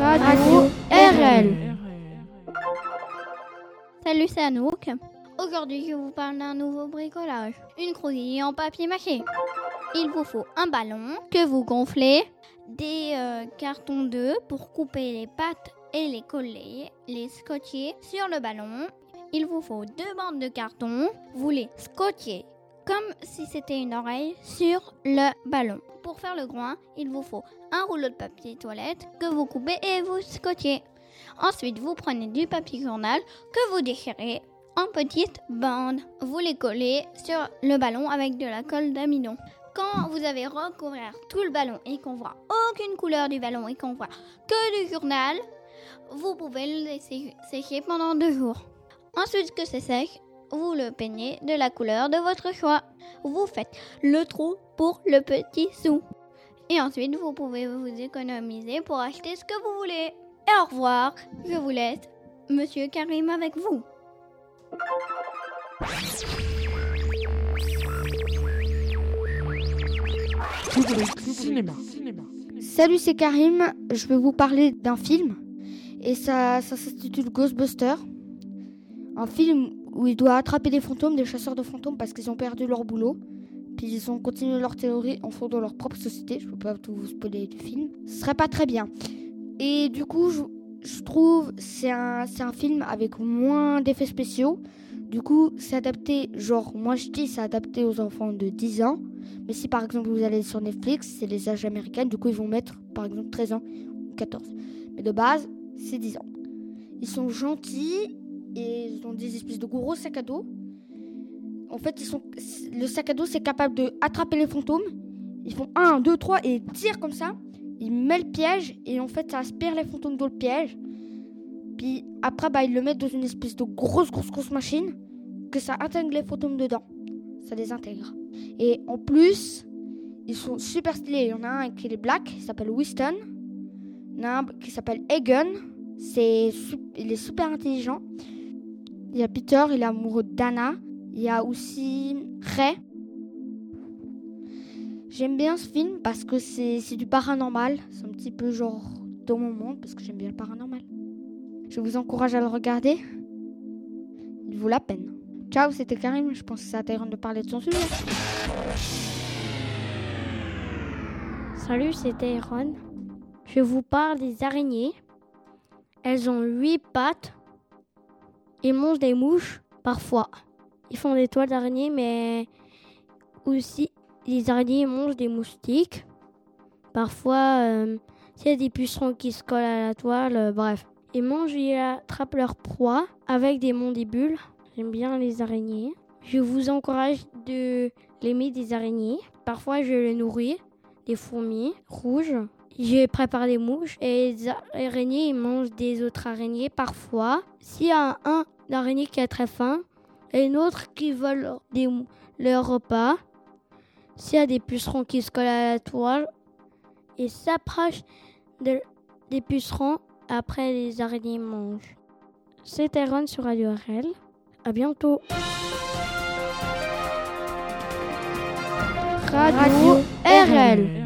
Radio RL. Salut, c'est Anouk. Aujourd'hui, je vous parle d'un nouveau bricolage. Une croquille en papier mâché. Il vous faut un ballon que vous gonflez, des euh, cartons d'œufs pour couper les pattes et les coller, les scotcher sur le ballon. Il vous faut deux bandes de carton. Vous les scotchez comme si c'était une oreille sur le ballon. Pour faire le groin, il vous faut un rouleau de papier toilette que vous coupez et vous scotchez. Ensuite, vous prenez du papier journal que vous déchirez en petites bandes. Vous les collez sur le ballon avec de la colle d'amidon. Quand vous avez recouvert tout le ballon et qu'on voit aucune couleur du ballon et qu'on voit que du journal, vous pouvez le laisser sécher pendant deux jours. Ensuite que c'est sec, vous le peignez de la couleur de votre choix. Vous faites le trou pour le petit sou. Et ensuite, vous pouvez vous économiser pour acheter ce que vous voulez. Et au revoir, je vous laisse Monsieur Karim avec vous. Cinéma. Salut, c'est Karim. Je vais vous parler d'un film. Et ça, ça s'intitule Ghostbuster. Un film où il doit attraper des fantômes, des chasseurs de fantômes, parce qu'ils ont perdu leur boulot. Puis ils ont continué leur théorie en fondant leur propre société. Je peux pas tout vous spoiler du film. Ce serait pas très bien. Et du coup, je, je trouve c'est un, c'est un film avec moins d'effets spéciaux. Du coup, c'est adapté, genre, moi je dis c'est adapté aux enfants de 10 ans. Mais si par exemple vous allez sur Netflix, c'est les âges américains, du coup ils vont mettre par exemple 13 ans ou 14. Mais de base, c'est 10 ans. Ils sont gentils et ils ont des espèces de gros sacs à dos. En fait, ils sont, le sac à dos c'est capable de attraper les fantômes. Ils font 1, 2, 3 et tirent comme ça. Ils mettent le piège et en fait ça aspire les fantômes dans le piège. Puis après, bah, ils le mettent dans une espèce de grosse, grosse, grosse machine que ça intègre les fantômes dedans. Ça les intègre. Et en plus, ils sont super stylés. Il y en a un qui est black, il s'appelle Winston. Il y en a un qui s'appelle Egan. C'est, il est super intelligent. Il y a Peter, il est amoureux d'Anna. Il y a aussi Ray. J'aime bien ce film parce que c'est, du paranormal. C'est un petit peu genre dans mon monde parce que j'aime bien le paranormal. Je vous encourage à le regarder. Il vaut la peine. Ciao, c'était Karim. Je pense que c'est intéressant de parler de son sujet. Salut, c'était Aaron. Je vous parle des araignées. Elles ont huit pattes et mangent des mouches parfois. Ils font des toiles d'araignées, mais aussi les araignées mangent des moustiques. Parfois, euh, s'il y a des pucerons qui se collent à la toile, euh, bref. Ils mangent et attrapent leur proie avec des mandibules. J'aime bien les araignées. Je vous encourage de l'aimer des araignées. Parfois, je les nourris des fourmis rouges. Je prépare des mouches et les araignées ils mangent des autres araignées parfois. S'il y a un araignée qui a très faim et une autre qui vole des, leur repas, s'il y a des pucerons qui se collent à la toile et s'approchent de, des pucerons, après les araignées mangent. C'était Ron sur Radio RL. À bientôt. Radio RL.